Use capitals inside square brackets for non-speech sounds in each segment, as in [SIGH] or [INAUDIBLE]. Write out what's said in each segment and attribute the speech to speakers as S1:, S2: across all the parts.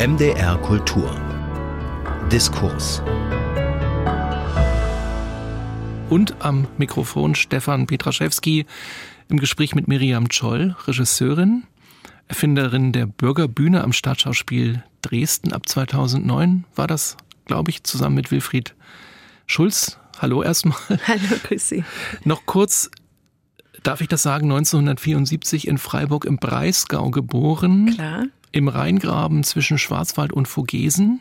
S1: MDR Kultur. Diskurs.
S2: Und am Mikrofon Stefan Petraschewski im Gespräch mit Miriam Scholl, Regisseurin, Erfinderin der Bürgerbühne am Staatsschauspiel Dresden ab 2009 war das, glaube ich, zusammen mit Wilfried Schulz. Hallo erstmal. [LAUGHS]
S3: Hallo, grüß Sie.
S2: Noch kurz, darf ich das sagen, 1974 in Freiburg im Breisgau geboren.
S3: Klar.
S2: Im Rheingraben zwischen Schwarzwald und Vogesen.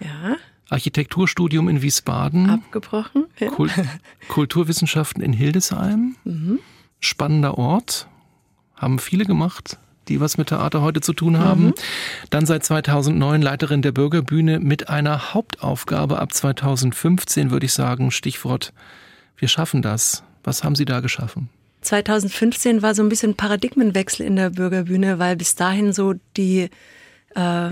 S3: Ja.
S2: Architekturstudium in Wiesbaden.
S3: Abgebrochen. Ja.
S2: Kult [LAUGHS] Kulturwissenschaften in Hildesheim. Mhm. Spannender Ort. Haben viele gemacht die was mit Theater heute zu tun haben. Mhm. Dann seit 2009 Leiterin der Bürgerbühne mit einer Hauptaufgabe ab 2015, würde ich sagen, Stichwort, wir schaffen das. Was haben Sie da geschaffen?
S3: 2015 war so ein bisschen Paradigmenwechsel in der Bürgerbühne, weil bis dahin so die, äh,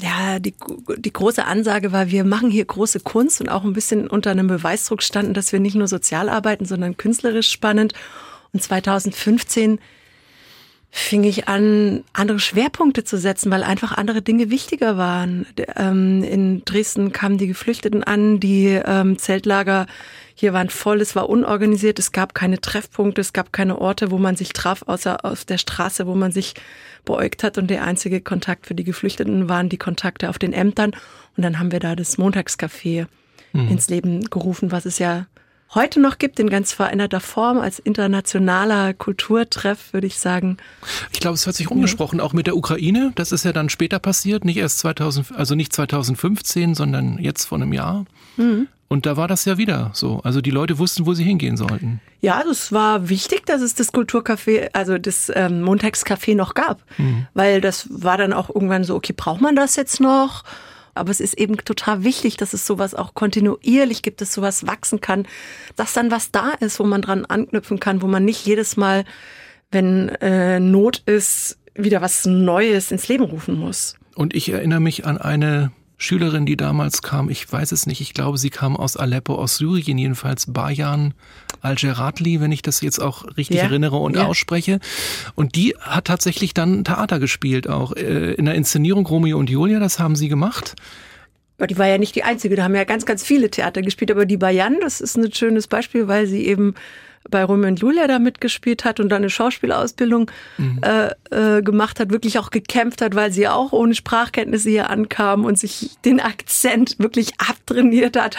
S3: ja, die, die große Ansage war, wir machen hier große Kunst und auch ein bisschen unter einem Beweisdruck standen, dass wir nicht nur sozial arbeiten, sondern künstlerisch spannend. Und 2015 fing ich an, andere Schwerpunkte zu setzen, weil einfach andere Dinge wichtiger waren. Ähm, in Dresden kamen die Geflüchteten an, die ähm, Zeltlager hier waren voll, es war unorganisiert, es gab keine Treffpunkte, es gab keine Orte, wo man sich traf, außer auf der Straße, wo man sich beäugt hat. Und der einzige Kontakt für die Geflüchteten waren die Kontakte auf den Ämtern. Und dann haben wir da das Montagscafé mhm. ins Leben gerufen, was es ja heute noch gibt, in ganz veränderter Form, als internationaler Kulturtreff, würde ich sagen.
S2: Ich glaube, es hat sich umgesprochen, ja. auch mit der Ukraine. Das ist ja dann später passiert, nicht erst 2000, also nicht 2015, sondern jetzt vor einem Jahr. Mhm. Und da war das ja wieder so. Also die Leute wussten, wo sie hingehen sollten.
S3: Ja, es war wichtig, dass es das Kulturcafé, also das ähm, Montagscafé noch gab. Mhm. Weil das war dann auch irgendwann so, okay, braucht man das jetzt noch? Aber es ist eben total wichtig, dass es sowas auch kontinuierlich gibt, dass sowas wachsen kann, dass dann was da ist, wo man dran anknüpfen kann, wo man nicht jedes Mal, wenn äh, Not ist, wieder was Neues ins Leben rufen muss.
S2: Und ich erinnere mich an eine Schülerin, die damals kam, ich weiß es nicht, ich glaube, sie kam aus Aleppo, aus Syrien, jedenfalls Bayan Al-Geratli, wenn ich das jetzt auch richtig ja, erinnere und ja. ausspreche. Und die hat tatsächlich dann Theater gespielt, auch äh, in der Inszenierung Romeo und Julia, das haben sie gemacht.
S3: Aber die war ja nicht die einzige, da haben ja ganz, ganz viele Theater gespielt, aber die Bayan, das ist ein schönes Beispiel, weil sie eben bei Romeo und Julia da mitgespielt hat und dann eine Schauspielausbildung mhm. äh, äh, gemacht hat, wirklich auch gekämpft hat, weil sie auch ohne Sprachkenntnisse hier ankam und sich den Akzent wirklich abtrainiert hat,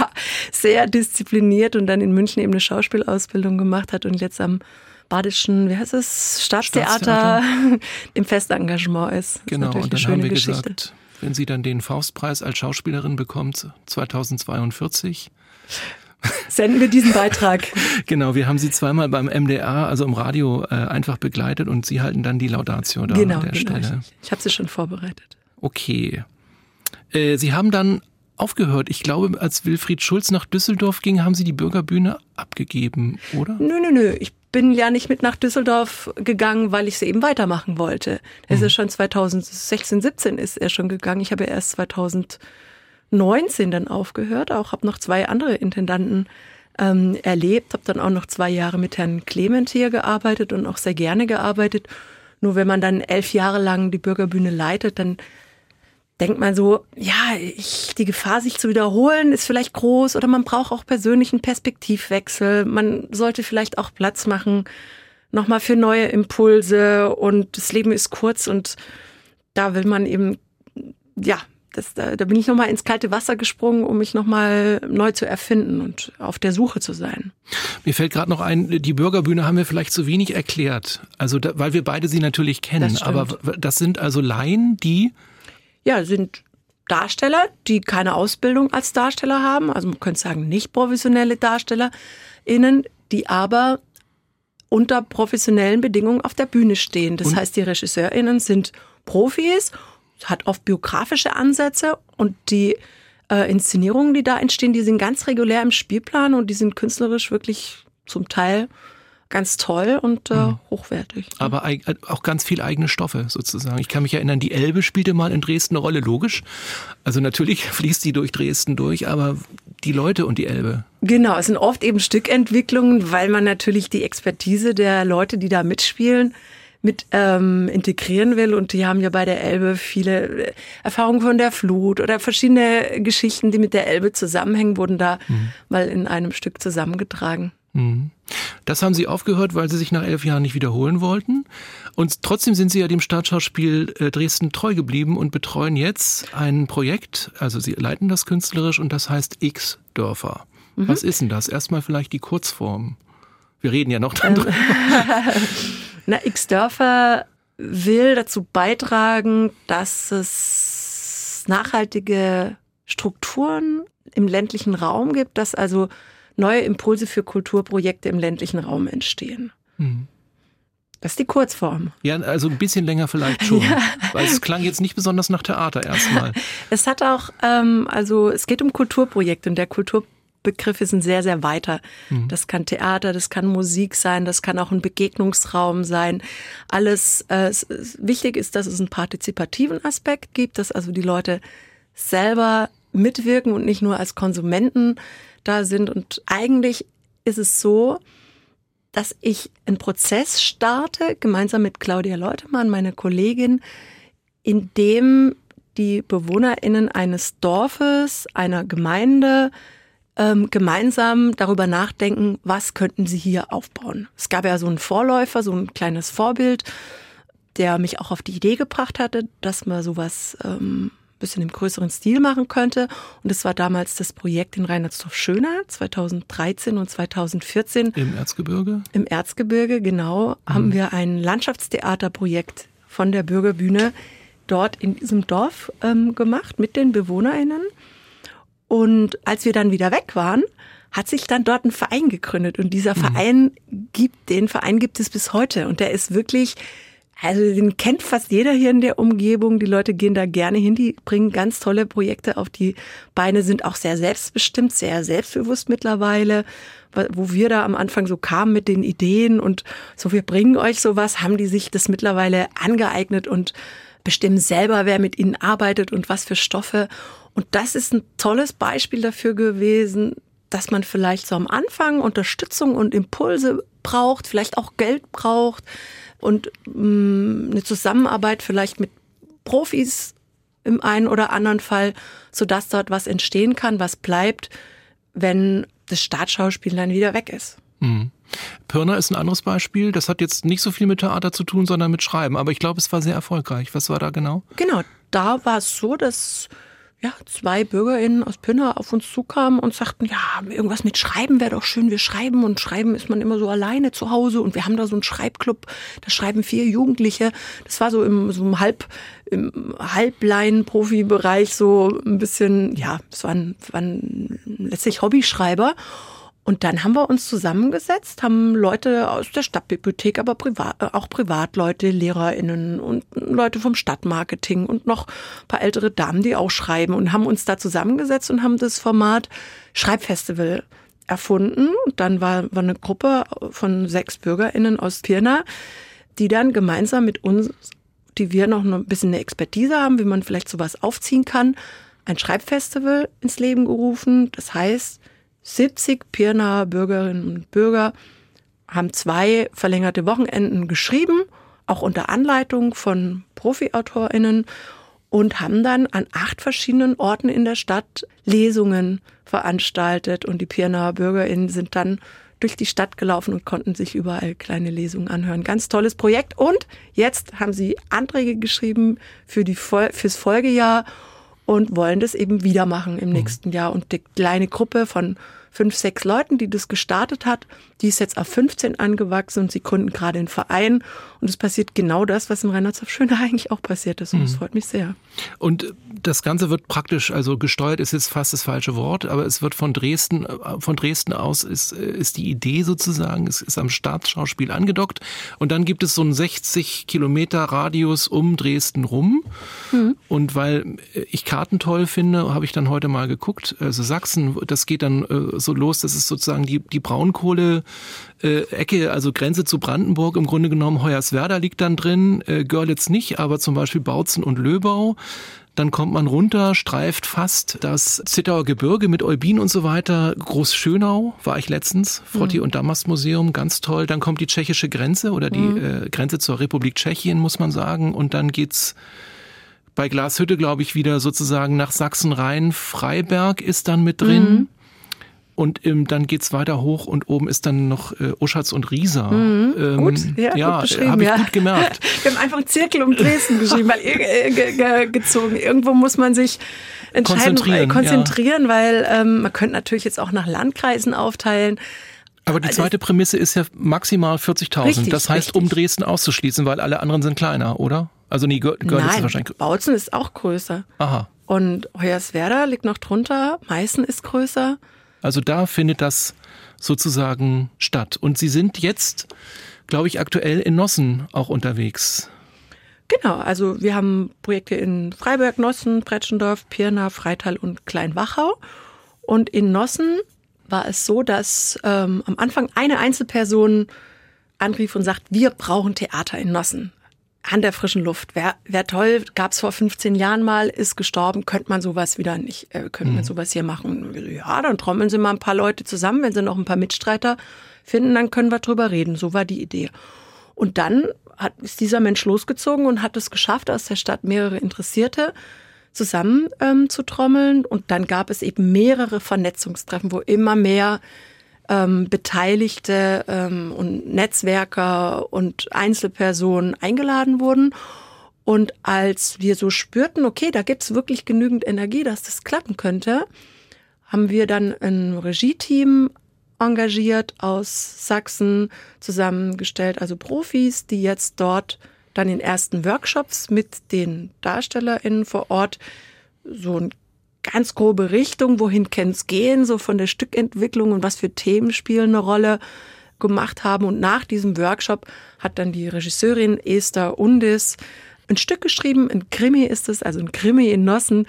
S3: sehr diszipliniert und dann in München eben eine Schauspielausbildung gemacht hat und jetzt am Badischen, wie heißt es, Staatstheater, Staatstheater. [LAUGHS] im Festengagement ist.
S2: Genau, ist und dann haben wir Geschichte. gesagt, wenn sie dann den Faustpreis als Schauspielerin bekommt, 2042,
S3: senden wir diesen Beitrag. [LAUGHS]
S2: genau, wir haben Sie zweimal beim MDR, also im Radio, äh, einfach begleitet und Sie halten dann die Laudatio da
S3: genau,
S2: an der
S3: genau.
S2: Stelle.
S3: Ich, ich habe sie schon vorbereitet.
S2: Okay. Äh, Sie haben dann aufgehört. Ich glaube, als Wilfried Schulz nach Düsseldorf ging, haben Sie die Bürgerbühne abgegeben, oder?
S3: Nö, nö, nö. Ich bin ja nicht mit nach Düsseldorf gegangen, weil ich sie eben weitermachen wollte. Es mhm. ist schon 2016, 17 ist er schon gegangen. Ich habe erst 2000 19 dann aufgehört, auch habe noch zwei andere Intendanten ähm, erlebt, habe dann auch noch zwei Jahre mit Herrn Clement hier gearbeitet und auch sehr gerne gearbeitet. Nur wenn man dann elf Jahre lang die Bürgerbühne leitet, dann denkt man so, ja, ich, die Gefahr, sich zu wiederholen, ist vielleicht groß oder man braucht auch persönlichen Perspektivwechsel. Man sollte vielleicht auch Platz machen, nochmal für neue Impulse und das Leben ist kurz und da will man eben, ja, das, da, da bin ich nochmal ins kalte Wasser gesprungen, um mich nochmal neu zu erfinden und auf der Suche zu sein.
S2: Mir fällt gerade noch ein, die Bürgerbühne haben wir vielleicht zu wenig erklärt. Also, da, weil wir beide sie natürlich kennen. Das aber das sind also Laien, die.
S3: Ja, sind Darsteller, die keine Ausbildung als Darsteller haben. Also man könnte sagen, nicht professionelle DarstellerInnen, die aber unter professionellen Bedingungen auf der Bühne stehen. Das und? heißt, die RegisseurInnen sind Profis hat oft biografische Ansätze und die äh, Inszenierungen, die da entstehen, die sind ganz regulär im Spielplan und die sind künstlerisch wirklich zum Teil ganz toll und äh, mhm. hochwertig.
S2: Aber auch ganz viel eigene Stoffe sozusagen. Ich kann mich erinnern, die Elbe spielte mal in Dresden eine Rolle, logisch. Also natürlich [LAUGHS] fließt die durch Dresden durch, aber die Leute und die Elbe.
S3: Genau, es sind oft eben Stückentwicklungen, weil man natürlich die Expertise der Leute, die da mitspielen, mit ähm, integrieren will. Und die haben ja bei der Elbe viele äh, Erfahrungen von der Flut oder verschiedene Geschichten, die mit der Elbe zusammenhängen, wurden da mhm. mal in einem Stück zusammengetragen.
S2: Mhm. Das haben Sie aufgehört, weil Sie sich nach elf Jahren nicht wiederholen wollten. Und trotzdem sind Sie ja dem Staatsschauspiel äh, Dresden treu geblieben und betreuen jetzt ein Projekt. Also Sie leiten das künstlerisch und das heißt X-Dörfer. Mhm. Was ist denn das? Erstmal vielleicht die Kurzform. Wir reden ja noch dann drüber. [LAUGHS]
S3: Na, X-Dörfer will dazu beitragen, dass es nachhaltige Strukturen im ländlichen Raum gibt, dass also neue Impulse für Kulturprojekte im ländlichen Raum entstehen. Mhm. Das ist die Kurzform.
S2: Ja, also ein bisschen länger vielleicht schon. [LAUGHS] ja. Weil es klang jetzt nicht besonders nach Theater erstmal.
S3: es hat auch, ähm, also es geht um Kulturprojekte und der Ist ein sehr, sehr weiter. Mhm. Das kann Theater, das kann Musik sein, das kann auch ein Begegnungsraum sein. Alles, äh, wichtig ist, dass es einen partizipativen Aspekt gibt, dass also die Leute selber mitwirken und nicht nur als Konsumenten da sind. Und eigentlich ist es so, dass ich einen Prozess starte, gemeinsam mit Claudia Leutemann, meine Kollegin, in dem die BewohnerInnen eines Dorfes, einer Gemeinde, ähm, gemeinsam darüber nachdenken, was könnten sie hier aufbauen. Es gab ja so einen Vorläufer, so ein kleines Vorbild, der mich auch auf die Idee gebracht hatte, dass man sowas ähm, bisschen im größeren Stil machen könnte. Und es war damals das Projekt in Reinhardsdorf-Schöner 2013 und 2014.
S2: Im Erzgebirge?
S3: Im Erzgebirge, genau, mhm. haben wir ein Landschaftstheaterprojekt von der Bürgerbühne dort in diesem Dorf ähm, gemacht mit den BewohnerInnen. Und als wir dann wieder weg waren, hat sich dann dort ein Verein gegründet. Und dieser mhm. Verein gibt, den Verein gibt es bis heute. Und der ist wirklich also den kennt fast jeder hier in der Umgebung. Die Leute gehen da gerne hin. Die bringen ganz tolle Projekte auf die Beine, sind auch sehr selbstbestimmt, sehr selbstbewusst mittlerweile. Wo wir da am Anfang so kamen mit den Ideen und so, wir bringen euch sowas, haben die sich das mittlerweile angeeignet und bestimmen selber, wer mit ihnen arbeitet und was für Stoffe. Und das ist ein tolles Beispiel dafür gewesen, dass man vielleicht so am Anfang Unterstützung und Impulse braucht, vielleicht auch Geld braucht, und mh, mm, eine Zusammenarbeit vielleicht mit Profis im einen oder anderen Fall, sodass dort was entstehen kann, was bleibt, wenn das Staatsschauspiel dann wieder weg ist. Mhm.
S2: Pirna ist ein anderes Beispiel. Das hat jetzt nicht so viel mit Theater zu tun, sondern mit Schreiben. Aber ich glaube, es war sehr erfolgreich. Was war da genau?
S3: Genau, da war es so, dass ja, zwei BürgerInnen aus Pinner auf uns zukamen und sagten, ja, irgendwas mit Schreiben wäre doch schön. Wir schreiben und schreiben ist man immer so alleine zu Hause und wir haben da so einen Schreibclub, da schreiben vier Jugendliche. Das war so im, so im Halb, im Halblein-Profi-Bereich so ein bisschen, ja, es waren, waren letztlich Hobbyschreiber. Und dann haben wir uns zusammengesetzt, haben Leute aus der Stadtbibliothek, aber privat, äh, auch Privatleute, LehrerInnen und Leute vom Stadtmarketing und noch ein paar ältere Damen, die auch schreiben und haben uns da zusammengesetzt und haben das Format Schreibfestival erfunden. Und dann war, war eine Gruppe von sechs BürgerInnen aus Pirna, die dann gemeinsam mit uns, die wir noch ein bisschen eine Expertise haben, wie man vielleicht sowas aufziehen kann, ein Schreibfestival ins Leben gerufen. Das heißt, 70 Pirnaer Bürgerinnen und Bürger haben zwei verlängerte Wochenenden geschrieben, auch unter Anleitung von Profiautorinnen und haben dann an acht verschiedenen Orten in der Stadt Lesungen veranstaltet und die Pirnaer Bürgerinnen sind dann durch die Stadt gelaufen und konnten sich überall kleine Lesungen anhören. Ganz tolles Projekt. Und jetzt haben sie Anträge geschrieben für die, fürs Folgejahr und wollen das eben wieder machen im mhm. nächsten Jahr. Und die kleine Gruppe von fünf, sechs Leuten, die das gestartet hat. Die ist jetzt auf 15 angewachsen und sie gründen gerade einen Verein. Und es passiert genau das, was in Reinhardshof-Schöne [LAUGHS] eigentlich auch passiert ist. Und das mhm. freut mich sehr.
S2: Und das Ganze wird praktisch, also gesteuert ist jetzt fast das falsche Wort, aber es wird von Dresden, von Dresden aus ist, ist die Idee sozusagen, es ist am Staatsschauspiel angedockt. Und dann gibt es so einen 60 Kilometer Radius um Dresden rum. Mhm. Und weil ich Karten toll finde, habe ich dann heute mal geguckt. Also Sachsen, das geht dann äh, so los, das ist sozusagen die, die Braunkohle äh, Ecke, also Grenze zu Brandenburg im Grunde genommen. Hoyerswerda liegt dann drin, äh, Görlitz nicht, aber zum Beispiel Bautzen und Löbau. Dann kommt man runter, streift fast das Zittauer Gebirge mit Eubin und so weiter. Groß Schönau war ich letztens, Frotti mhm. und Damast Museum, ganz toll. Dann kommt die tschechische Grenze oder die mhm. äh, Grenze zur Republik Tschechien, muss man sagen. Und dann geht's bei Glashütte, glaube ich, wieder sozusagen nach Sachsen-Rhein. Freiberg ist dann mit drin. Mhm. Und ähm, dann geht's weiter hoch und oben ist dann noch äh, Uschatz und Riesa.
S3: Mhm, ähm, gut, ja, ja
S2: habe ich ja. gut gemerkt. [LAUGHS]
S3: Wir haben einfach einen Zirkel um Dresden geschrieben, weil äh, gezogen. Irgendwo muss man sich entscheiden, konzentrieren, konzentrieren ja. weil ähm, man könnte natürlich jetzt auch nach Landkreisen aufteilen.
S2: Aber die zweite Prämisse ist ja maximal 40.000. Das heißt, richtig. um Dresden auszuschließen, weil alle anderen sind kleiner, oder? Also nee, Görlitz
S3: Nein,
S2: ist wahrscheinlich.
S3: Bautzen ist auch größer.
S2: Aha.
S3: Und Hoyerswerda liegt noch drunter. Meißen ist größer.
S2: Also da findet das sozusagen statt. Und Sie sind jetzt, glaube ich, aktuell in Nossen auch unterwegs.
S3: Genau, also wir haben Projekte in Freiberg, Nossen, Bretschendorf, Pirna, Freital und Kleinwachau. Und in Nossen war es so, dass ähm, am Anfang eine Einzelperson anrief und sagt, wir brauchen Theater in Nossen an der frischen Luft. Wäre wär toll, gab es vor 15 Jahren mal, ist gestorben, könnte man sowas wieder nicht, äh, könnte man mhm. sowas hier machen. Ja, dann trommeln Sie mal ein paar Leute zusammen, wenn Sie noch ein paar Mitstreiter finden, dann können wir drüber reden. So war die Idee. Und dann hat, ist dieser Mensch losgezogen und hat es geschafft, aus der Stadt mehrere Interessierte zusammen ähm, zu trommeln. Und dann gab es eben mehrere Vernetzungstreffen, wo immer mehr ähm, Beteiligte ähm, und Netzwerker und Einzelpersonen eingeladen wurden. Und als wir so spürten, okay, da gibt's wirklich genügend Energie, dass das klappen könnte, haben wir dann ein Regie-Team engagiert aus Sachsen zusammengestellt, also Profis, die jetzt dort dann in ersten Workshops mit den DarstellerInnen vor Ort so ein ganz grobe Richtung, wohin kann es gehen, so von der Stückentwicklung und was für Themen spielen eine Rolle gemacht haben. Und nach diesem Workshop hat dann die Regisseurin Esther Undis ein Stück geschrieben, ein Krimi ist es, also ein Krimi in Nossen.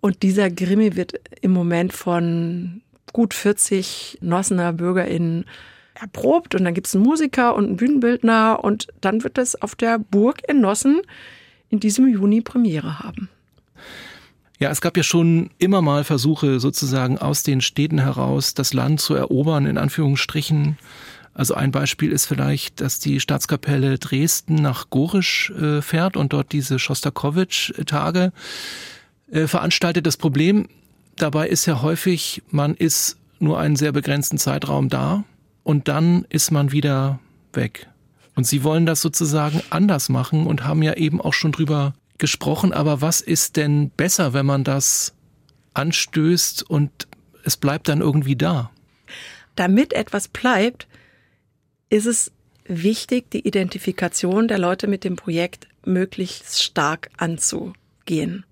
S3: Und dieser Krimi wird im Moment von gut 40 Nossener BürgerInnen erprobt. Und dann gibt es einen Musiker und einen Bühnenbildner. Und dann wird es auf der Burg in Nossen in diesem Juni Premiere haben.
S2: Ja, es gab ja schon immer mal Versuche, sozusagen aus den Städten heraus das Land zu erobern, in Anführungsstrichen. Also ein Beispiel ist vielleicht, dass die Staatskapelle Dresden nach Gorisch äh, fährt und dort diese Schostakowitsch-Tage äh, veranstaltet. Das Problem dabei ist ja häufig, man ist nur einen sehr begrenzten Zeitraum da und dann ist man wieder weg. Und sie wollen das sozusagen anders machen und haben ja eben auch schon drüber gesprochen, aber was ist denn besser, wenn man das anstößt und es bleibt dann irgendwie da?
S3: Damit etwas bleibt, ist es wichtig, die Identifikation der Leute mit dem Projekt möglichst stark anzugehen.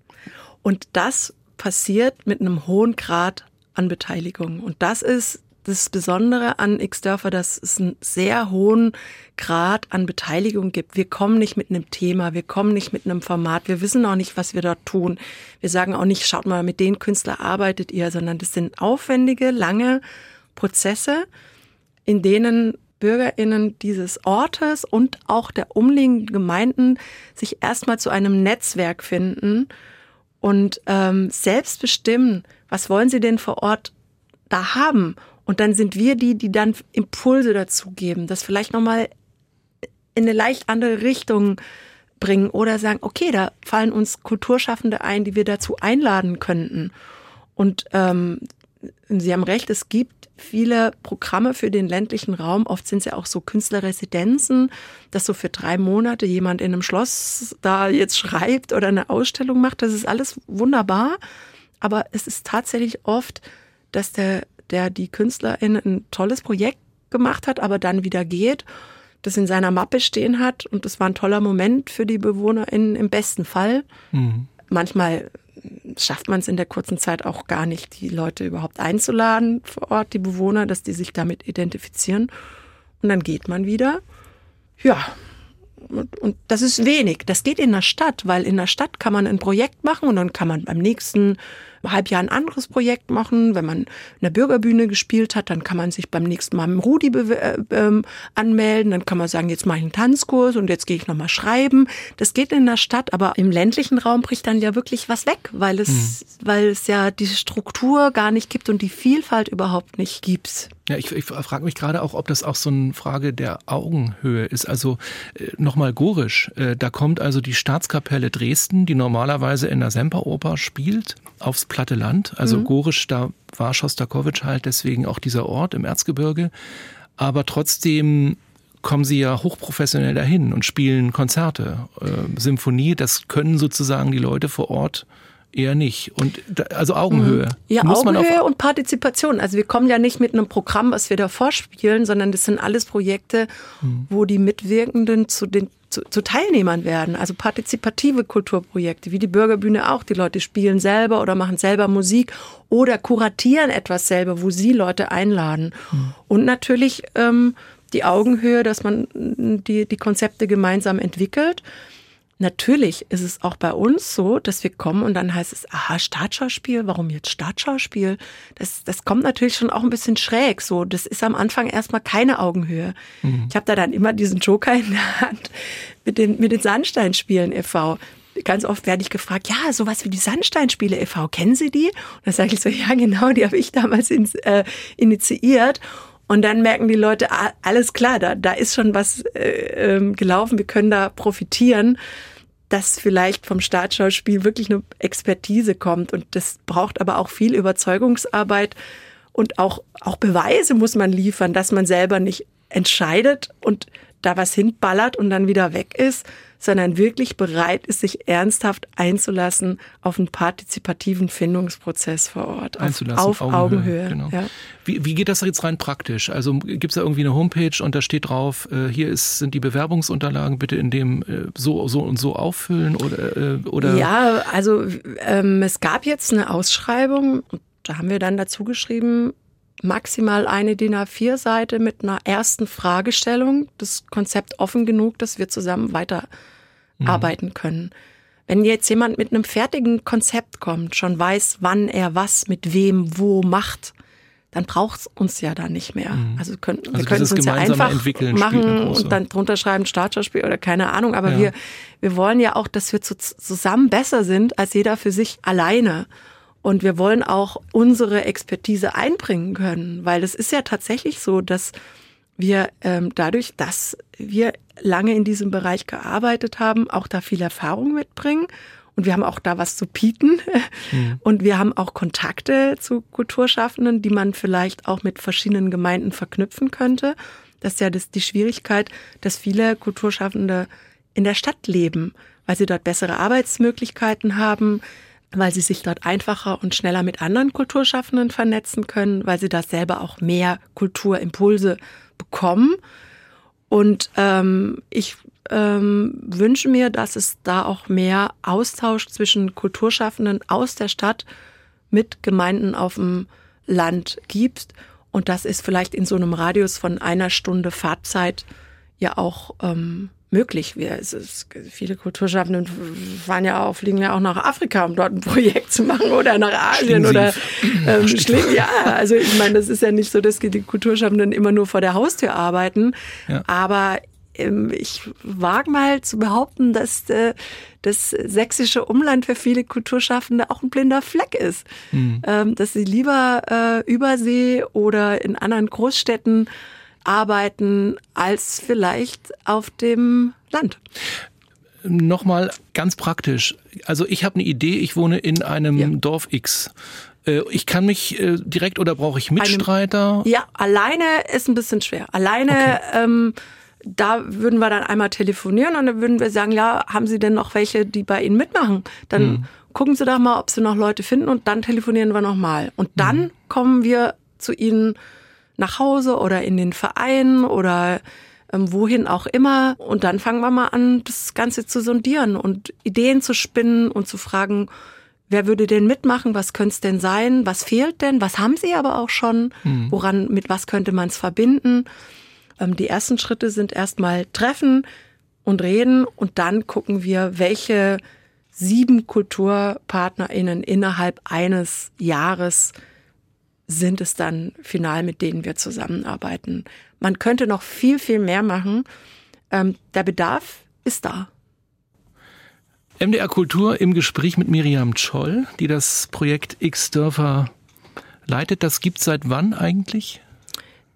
S3: Und das passiert mit einem hohen Grad an Beteiligung. Und das ist das Besondere an X-Dörfer, dass es einen sehr hohen Grad an Beteiligung gibt. Wir kommen nicht mit einem Thema, wir kommen nicht mit einem Format, wir wissen auch nicht, was wir dort tun. Wir sagen auch nicht, schaut mal, mit den Künstlern arbeitet ihr, sondern das sind aufwendige, lange Prozesse, in denen BürgerInnen dieses Ortes und auch der umliegenden Gemeinden sich erstmal zu einem Netzwerk finden und ähm, selbst bestimmen, was wollen sie denn vor Ort da haben und dann sind wir die, die dann Impulse dazu geben, das vielleicht nochmal in eine leicht andere Richtung bringen oder sagen, okay, da fallen uns Kulturschaffende ein, die wir dazu einladen könnten. Und ähm, Sie haben recht, es gibt viele Programme für den ländlichen Raum. Oft sind es ja auch so Künstlerresidenzen, dass so für drei Monate jemand in einem Schloss da jetzt schreibt oder eine Ausstellung macht. Das ist alles wunderbar. Aber es ist tatsächlich oft, dass der der die Künstlerin ein tolles Projekt gemacht hat, aber dann wieder geht, das in seiner Mappe stehen hat und das war ein toller Moment für die BewohnerInnen im besten Fall. Mhm. Manchmal schafft man es in der kurzen Zeit auch gar nicht, die Leute überhaupt einzuladen vor Ort, die Bewohner, dass die sich damit identifizieren. Und dann geht man wieder. Ja, und das ist wenig. Das geht in der Stadt, weil in der Stadt kann man ein Projekt machen und dann kann man beim nächsten Halbjahr ein anderes Projekt machen. Wenn man in der Bürgerbühne gespielt hat, dann kann man sich beim nächsten Mal mit Rudi äh, ähm, anmelden. Dann kann man sagen, jetzt mache ich einen Tanzkurs und jetzt gehe ich nochmal schreiben. Das geht in der Stadt, aber im ländlichen Raum bricht dann ja wirklich was weg, weil es, mhm. weil es ja diese Struktur gar nicht gibt und die Vielfalt überhaupt nicht gibt.
S2: Ja, ich, ich frage mich gerade auch, ob das auch so eine Frage der Augenhöhe ist. Also äh, nochmal gorisch, äh, da kommt also die Staatskapelle Dresden, die normalerweise in der Semperoper spielt, aufs platte Land. Also mhm. gorisch, da war Schostakowitsch halt deswegen auch dieser Ort im Erzgebirge. Aber trotzdem kommen sie ja hochprofessionell dahin und spielen Konzerte. Äh, Symphonie, das können sozusagen die Leute vor Ort eher nicht. Und da, also Augenhöhe. Mhm.
S3: Ja, Muss Augenhöhe und Partizipation. Also wir kommen ja nicht mit einem Programm, was wir da vorspielen, sondern das sind alles Projekte, mhm. wo die Mitwirkenden zu den zu, zu, Teilnehmern werden. Also partizipative Kulturprojekte, wie die Bürgerbühne auch. Die Leute spielen selber oder machen selber Musik oder kuratieren etwas selber, wo sie Leute einladen. Mhm. Und natürlich ähm, die Augenhöhe, dass man die, die Konzepte gemeinsam entwickelt. Natürlich ist es auch bei uns so, dass wir kommen und dann heißt es, aha, Startschauspiel, warum jetzt Startschauspiel? Das, das kommt natürlich schon auch ein bisschen schräg so. Das ist am Anfang erstmal keine Augenhöhe. Mhm. Ich habe da dann immer diesen Joker in der Hand mit den, mit den Sandsteinspielen e.V ganz oft werde ich gefragt, ja, sowas wie die Sandsteinspiele e.V., kennen Sie die? Und dann sage ich so, ja, genau, die habe ich damals ins, äh, initiiert. Und dann merken die Leute, alles klar, da, da ist schon was äh, ähm, gelaufen, wir können da profitieren, dass vielleicht vom Startschauspiel wirklich eine Expertise kommt. Und das braucht aber auch viel Überzeugungsarbeit und auch, auch Beweise muss man liefern, dass man selber nicht entscheidet und da was hinballert und dann wieder weg ist, sondern wirklich bereit ist, sich ernsthaft einzulassen auf einen partizipativen Findungsprozess vor Ort.
S2: Einzulassen,
S3: auf, auf Augenhöhe.
S2: Augenhöhe. Genau. Ja. Wie, wie geht das jetzt rein praktisch? Also gibt es da irgendwie eine Homepage und da steht drauf, äh, hier ist, sind die Bewerbungsunterlagen, bitte in dem äh, so, so und so auffüllen oder, äh, oder?
S3: Ja, also ähm, es gab jetzt eine Ausschreibung, da haben wir dann dazu geschrieben, maximal eine DIN A4-Seite mit einer ersten Fragestellung, das Konzept offen genug, dass wir zusammen weiterarbeiten mhm. können. Wenn jetzt jemand mit einem fertigen Konzept kommt, schon weiß, wann er was mit wem wo macht, dann braucht es uns ja da nicht mehr. Mhm. Also, können, also wir können es uns ja einfach machen und dann drunter schreiben Startschauspiel oder keine Ahnung. Aber ja. wir, wir wollen ja auch, dass wir zu, zusammen besser sind als jeder für sich alleine. Und wir wollen auch unsere Expertise einbringen können, weil es ist ja tatsächlich so, dass wir ähm, dadurch, dass wir lange in diesem Bereich gearbeitet haben, auch da viel Erfahrung mitbringen. Und wir haben auch da was zu bieten. Mhm. Und wir haben auch Kontakte zu Kulturschaffenden, die man vielleicht auch mit verschiedenen Gemeinden verknüpfen könnte. Das ist ja das, die Schwierigkeit, dass viele Kulturschaffende in der Stadt leben, weil sie dort bessere Arbeitsmöglichkeiten haben, weil sie sich dort einfacher und schneller mit anderen Kulturschaffenden vernetzen können, weil sie da selber auch mehr Kulturimpulse bekommen. Und ähm, ich ähm, wünsche mir, dass es da auch mehr Austausch zwischen Kulturschaffenden aus der Stadt mit Gemeinden auf dem Land gibt. Und das ist vielleicht in so einem Radius von einer Stunde Fahrzeit ja auch ähm, möglich. Wir, es ist, viele Kulturschaffende fahren ja auch, fliegen ja auch nach Afrika, um dort ein Projekt zu machen oder nach Asien oder ähm, ja, also ich meine, das ist ja nicht so, dass die Kulturschaffenden immer nur vor der Haustür arbeiten, ja. aber ähm, ich wage mal zu behaupten, dass äh, das sächsische Umland für viele Kulturschaffende auch ein blinder Fleck ist. Mhm. Ähm, dass sie lieber äh, übersee oder in anderen Großstädten arbeiten als vielleicht auf dem Land.
S2: Nochmal ganz praktisch. Also ich habe eine Idee, ich wohne in einem ja. Dorf X. Äh, ich kann mich äh, direkt oder brauche ich Mitstreiter?
S3: Einem, ja, alleine ist ein bisschen schwer. Alleine, okay. ähm, da würden wir dann einmal telefonieren und dann würden wir sagen, ja, haben Sie denn noch welche, die bei Ihnen mitmachen? Dann hm. gucken Sie doch mal, ob Sie noch Leute finden und dann telefonieren wir nochmal. Und dann hm. kommen wir zu Ihnen nach Hause oder in den Verein oder ähm, wohin auch immer. Und dann fangen wir mal an, das Ganze zu sondieren und Ideen zu spinnen und zu fragen, wer würde denn mitmachen, was könnte es denn sein, was fehlt denn, was haben sie aber auch schon, mhm. woran, mit was könnte man es verbinden. Ähm, die ersten Schritte sind erstmal Treffen, und reden und dann gucken wir, welche sieben KulturpartnerInnen innerhalb eines Jahres sind es dann final, mit denen wir zusammenarbeiten. Man könnte noch viel, viel mehr machen. Ähm, der Bedarf ist da.
S2: MDR Kultur im Gespräch mit Miriam Scholl, die das Projekt X-Dörfer leitet. Das gibt seit wann eigentlich?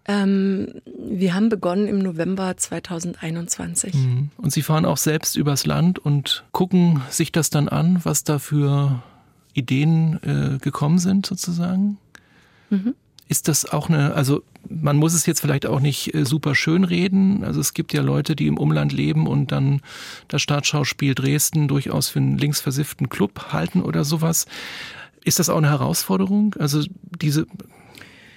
S3: Ähm, wir haben begonnen im November 2021. Mhm.
S2: Und Sie fahren auch selbst übers Land und gucken sich das dann an, was da für Ideen äh, gekommen sind sozusagen? Mhm. Ist das auch eine, also man muss es jetzt vielleicht auch nicht äh, super schön reden. Also es gibt ja Leute, die im Umland leben und dann das Staatsschauspiel Dresden durchaus für einen linksversifften Club halten oder sowas. Ist das auch eine Herausforderung? Also diese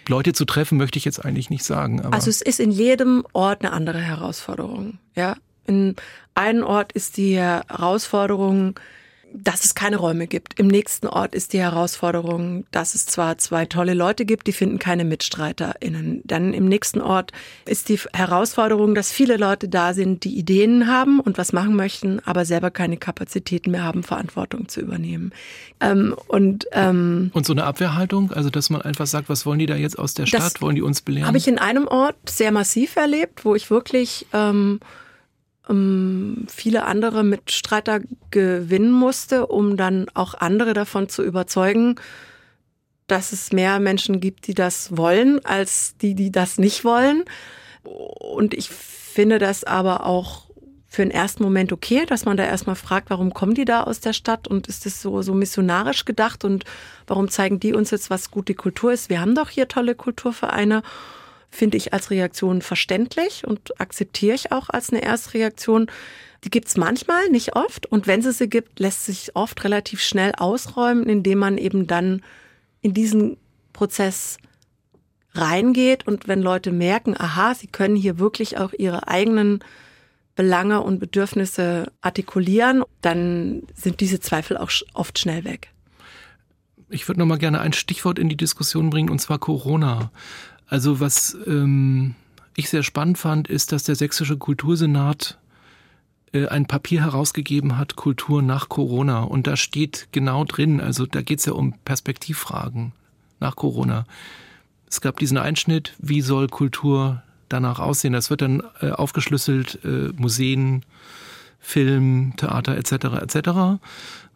S2: Leute zu treffen, möchte ich jetzt eigentlich nicht sagen.
S3: also es ist in jedem Ort eine andere Herausforderung. Ja, in einem Ort ist die Herausforderung, dass es keine Räume gibt. Im nächsten Ort ist die Herausforderung, dass es zwar zwei tolle Leute gibt, die finden keine MitstreiterInnen. Dann im nächsten Ort ist die Herausforderung, dass viele Leute da sind, die Ideen haben und was machen möchten, aber selber keine Kapazitäten mehr haben, Verantwortung zu übernehmen.
S2: Ähm, und, ähm, und so eine Abwehrhaltung, also dass man einfach sagt, was wollen die da jetzt aus der Stadt, wollen die uns belehren?
S3: Habe ich in einem Ort sehr massiv erlebt, wo ich wirklich ähm, ähm, viele andere Mitstreiter gewinnen musste, um dann auch andere davon zu überzeugen, dass es mehr Menschen gibt, die das wollen, als die, die das nicht wollen. Und ich finde das aber auch für den ersten Moment okay, dass man da erstmal fragt, warum kommen die da aus der Stadt und ist das so, so missionarisch gedacht und warum zeigen die uns jetzt, was gute Kultur ist? Wir haben doch hier tolle Kulturvereine finde ich als Reaktion verständlich und akzeptiere ich auch als eine Erstreaktion. Die gibt es manchmal, nicht oft. Und wenn es sie gibt, lässt sich oft relativ schnell ausräumen, indem man eben dann in diesen Prozess reingeht und wenn Leute merken, aha, sie können hier wirklich auch ihre eigenen Belange und Bedürfnisse artikulieren, dann sind diese Zweifel auch oft schnell weg.
S2: Ich würde noch mal gerne ein Stichwort in die Diskussion bringen, und zwar Corona. Also was ähm, ich sehr spannend fand, ist, dass der Sächsische Kultursenat äh, ein Papier herausgegeben hat, Kultur nach Corona. Und da steht genau drin, also da geht es ja um Perspektivfragen nach Corona. Es gab diesen Einschnitt, wie soll Kultur danach aussehen? Das wird dann äh, aufgeschlüsselt, äh, Museen, Film, Theater etc. etc.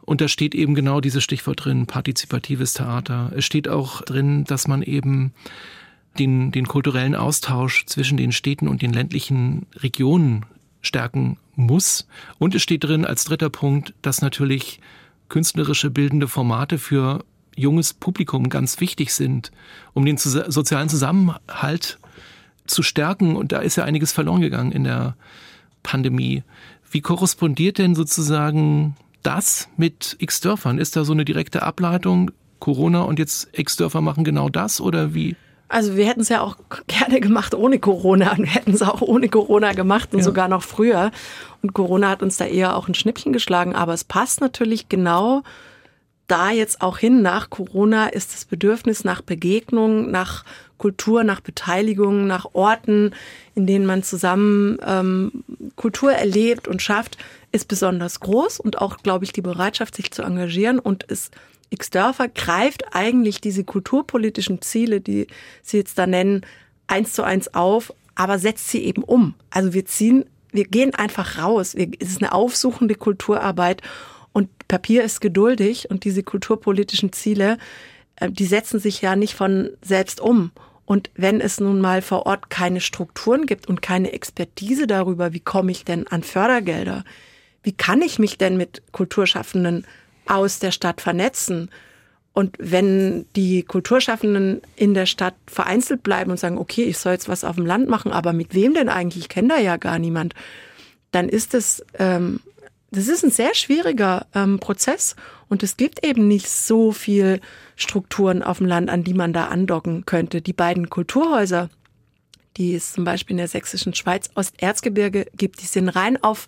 S2: Und da steht eben genau dieses Stichwort drin, partizipatives Theater. Es steht auch drin, dass man eben den, den kulturellen Austausch zwischen den Städten und den ländlichen Regionen stärken muss. Und es steht drin als dritter Punkt, dass natürlich künstlerische bildende Formate für junges Publikum ganz wichtig sind, um den sozialen Zusammenhalt zu stärken. Und da ist ja einiges verloren gegangen in der Pandemie. Wie korrespondiert denn sozusagen das mit X-Dörfern? Ist da so eine direkte Ableitung? Corona und jetzt X-Dörfer machen genau das oder wie?
S3: Also wir hätten es ja auch [LAUGHS] gerne gemacht ohne Corona und wir hätten es auch ohne Corona gemacht und ja. sogar noch früher. Und Corona hat uns da eher auch ein Schnippchen geschlagen, aber es passt natürlich genau da jetzt auch hin. Nach Corona ist das Bedürfnis nach Begegnung, nach Kultur, nach Beteiligung, nach Orten, in denen man zusammen ähm, Kultur erlebt und schafft, ist besonders groß und auch, glaube ich, die Bereitschaft, sich zu engagieren und es X-Dörfer greift eigentlich diese kulturpolitischen Ziele, die Sie jetzt da nennen, eins zu eins auf, aber setzt sie eben um. Also wir ziehen, wir gehen einfach raus. Es ist eine aufsuchende Kulturarbeit und Papier ist geduldig und diese kulturpolitischen Ziele, äh, die setzen sich ja nicht von selbst um. Und wenn es nun mal vor Ort keine Strukturen gibt und keine Expertise darüber, wie komme ich denn an Fördergelder? Wie kann ich mich denn mit Kulturschaffenden aus der Stadt vernetzen. Und wenn die Kulturschaffenden in der Stadt vereinzelt bleiben und sagen, okay, ich soll jetzt was auf dem Land machen, aber mit wem denn eigentlich? Ich kenne da ja gar niemand. Dann ist es, ähm, das ist ein sehr schwieriger ähm, Prozess und es gibt eben nicht so viel Strukturen auf dem Land, an die man da andocken könnte. Die beiden Kulturhäuser, die es zum Beispiel in der sächsischen Schweiz Osterzgebirge gibt, die sind rein auf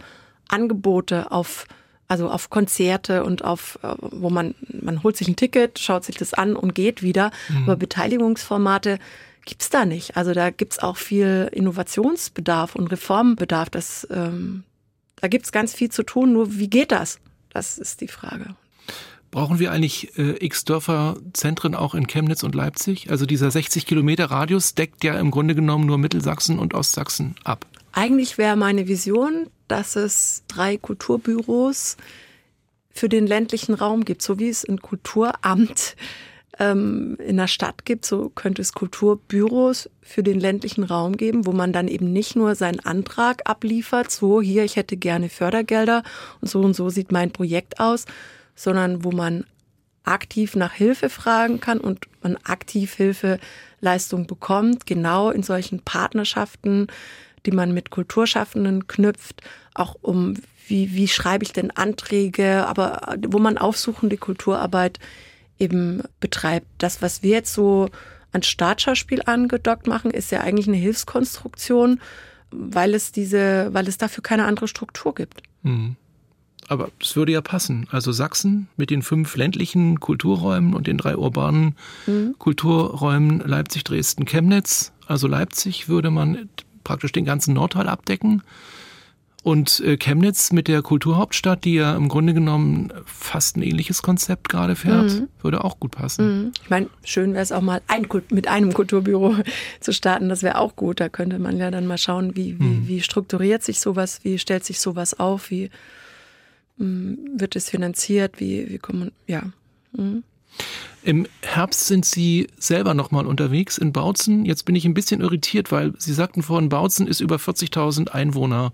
S3: Angebote, auf also auf Konzerte und auf, äh, wo man, man holt sich ein Ticket, schaut sich das an und geht wieder. Mhm. Aber Beteiligungsformate gibt's da nicht. Also da gibt's auch viel Innovationsbedarf und Reformbedarf. Das, ähm, da gibt es ganz viel zu tun, nur wie geht das? Das ist die Frage.
S2: Brauchen wir eigentlich äh, X-Dörfer-Zentren auch in Chemnitz und Leipzig? Also dieser 60 Kilometer Radius deckt ja im Grunde genommen nur Mittelsachsen und Ostsachsen ab.
S3: Eigentlich wäre meine Vision, dass es drei Kulturbüros für den ländlichen Raum gibt, so wie es ein Kulturamt ähm, in der Stadt gibt, so könnte es Kulturbüros für den ländlichen Raum geben, wo man dann eben nicht nur seinen Antrag abliefert, so hier, ich hätte gerne Fördergelder und so und so sieht mein Projekt aus, sondern wo man aktiv nach Hilfe fragen kann und man aktiv Hilfeleistung bekommt, genau in solchen Partnerschaften, die man mit Kulturschaffenden knüpft, auch um wie, wie schreibe ich denn Anträge, aber wo man aufsuchende Kulturarbeit eben betreibt. Das, was wir jetzt so an Startschauspiel angedockt machen, ist ja eigentlich eine Hilfskonstruktion, weil es diese, weil es dafür keine andere Struktur gibt. Mhm.
S2: Aber es würde ja passen. Also Sachsen mit den fünf ländlichen Kulturräumen und den drei urbanen mhm. Kulturräumen Leipzig, Dresden, Chemnitz. Also Leipzig würde man praktisch den ganzen Nordteil abdecken. Und äh, Chemnitz mit der Kulturhauptstadt, die ja im Grunde genommen fast ein ähnliches Konzept gerade fährt, mhm. würde auch gut passen.
S3: Mhm. Ich meine, schön wäre es auch mal ein, mit einem Kulturbüro [LAUGHS] zu starten. Das wäre auch gut. Da könnte man ja dann mal schauen, wie, wie, mhm. wie strukturiert sich sowas, wie stellt sich sowas auf, wie mh, wird es finanziert, wie, wie kommen, ja.
S2: Im Herbst sind Sie selber nochmal unterwegs in Bautzen. Jetzt bin ich ein bisschen irritiert, weil Sie sagten vorhin, Bautzen ist über 40.000 Einwohner.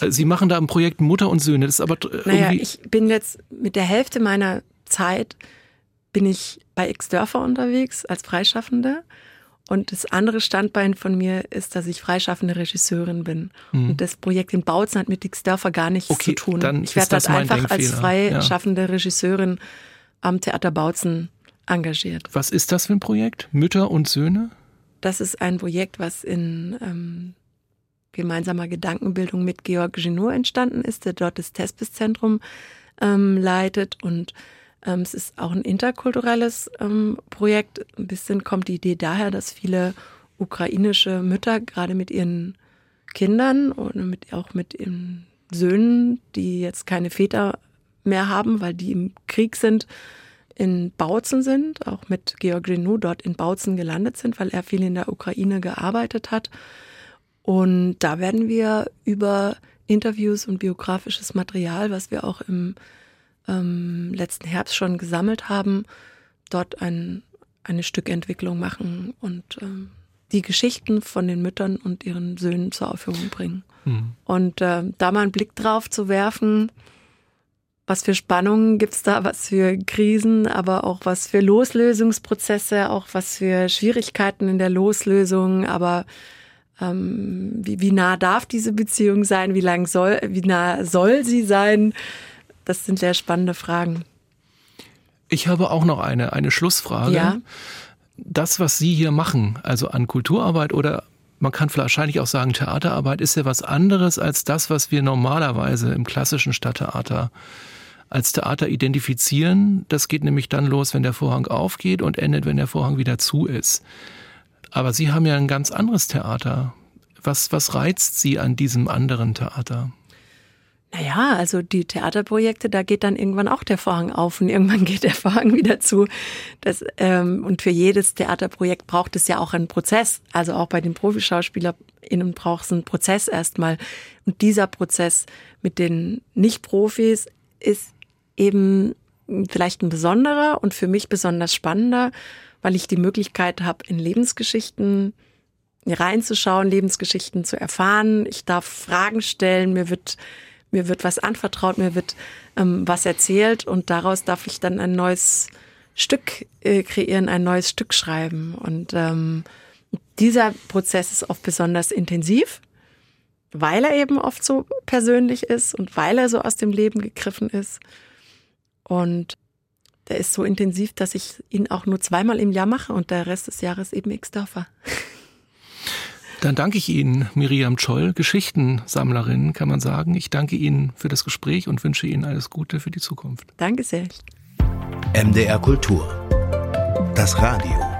S2: Äh, Sie machen da ein Projekt Mutter und Söhne. Das ist aber
S3: naja, ich bin jetzt mit der Hälfte meiner Zeit bin ich bei X-Dörfer unterwegs als Freischaffende. Und das andere Standbein von mir ist, dass ich freischaffende Regisseurin bin. Mhm. Und das Projekt in Bautzen hat mit X-Dörfer gar nichts okay, zu tun.
S2: Dann
S3: ich werde
S2: dort
S3: einfach als freischaffende ja. Regisseurin am Theater Bautzen engagiert.
S2: Was ist das für ein Projekt? Mütter und Söhne?
S3: Das ist ein Projekt, was in ähm, gemeinsamer Gedankenbildung mit Georg Genot entstanden ist, der dort das Tespis-Zentrum ähm, leitet. Und ähm, es ist auch ein interkulturelles ähm, Projekt. Ein bisschen kommt die Idee daher, dass viele ukrainische Mütter gerade mit ihren Kindern und mit, auch mit ihren Söhnen, die jetzt keine Väter mehr haben, weil die im Krieg sind, in Bautzen sind, auch mit Georg Genou dort in Bautzen gelandet sind, weil er viel in der Ukraine gearbeitet hat. Und da werden wir über Interviews und biografisches Material, was wir auch im ähm, letzten Herbst schon gesammelt haben, dort ein, eine Stückentwicklung machen und ähm, die Geschichten von den Müttern und ihren Söhnen zur Aufführung bringen. Mhm. Und äh, da mal einen Blick drauf zu werfen, was für Spannungen gibt's da, was für Krisen, aber auch was für Loslösungsprozesse, auch was für Schwierigkeiten in der Loslösung, aber ähm, wie, wie nah darf diese Beziehung sein, wie lang soll, wie nah soll sie sein? Das sind sehr spannende Fragen.
S2: Ich habe auch noch eine, eine Schlussfrage.
S3: Ja.
S2: Das, was Sie hier machen, also an Kulturarbeit oder man kann wahrscheinlich auch sagen, Theaterarbeit ist ja was anderes als das, was wir normalerweise im klassischen Stadttheater als Theater identifizieren. Das geht nämlich dann los, wenn der Vorhang aufgeht und endet, wenn der Vorhang wieder zu ist. Aber Sie haben ja ein ganz anderes Theater. Was, was reizt Sie an diesem anderen Theater?
S3: Naja, also die Theaterprojekte, da geht dann irgendwann auch der Vorhang auf und irgendwann [LAUGHS] geht der Vorhang wieder zu. Das, ähm, und für jedes Theaterprojekt braucht es ja auch einen Prozess. Also auch bei den ProfischauspielerInnen braucht es einen Prozess erstmal. Und dieser Prozess mit den Nicht-Profis ist eben vielleicht ein besonderer und für mich besonders spannender, weil ich die Möglichkeit habe, in Lebensgeschichten reinzuschauen, Lebensgeschichten zu erfahren. Ich darf Fragen stellen, mir wird mir wird was anvertraut, mir wird ähm, was erzählt und daraus darf ich dann ein neues Stück äh, kreieren, ein neues Stück schreiben. Und ähm, dieser Prozess ist oft besonders intensiv, weil er eben oft so persönlich ist und weil er so aus dem Leben gegriffen ist. Und der ist so intensiv, dass ich ihn auch nur zweimal im Jahr mache und der Rest des Jahres eben X-Dörfer.
S2: Dann danke ich Ihnen, Miriam Scholl, Geschichtensammlerin, kann man sagen. Ich danke Ihnen für das Gespräch und wünsche Ihnen alles Gute für die Zukunft.
S3: Danke sehr.
S1: MDR Kultur. Das Radio.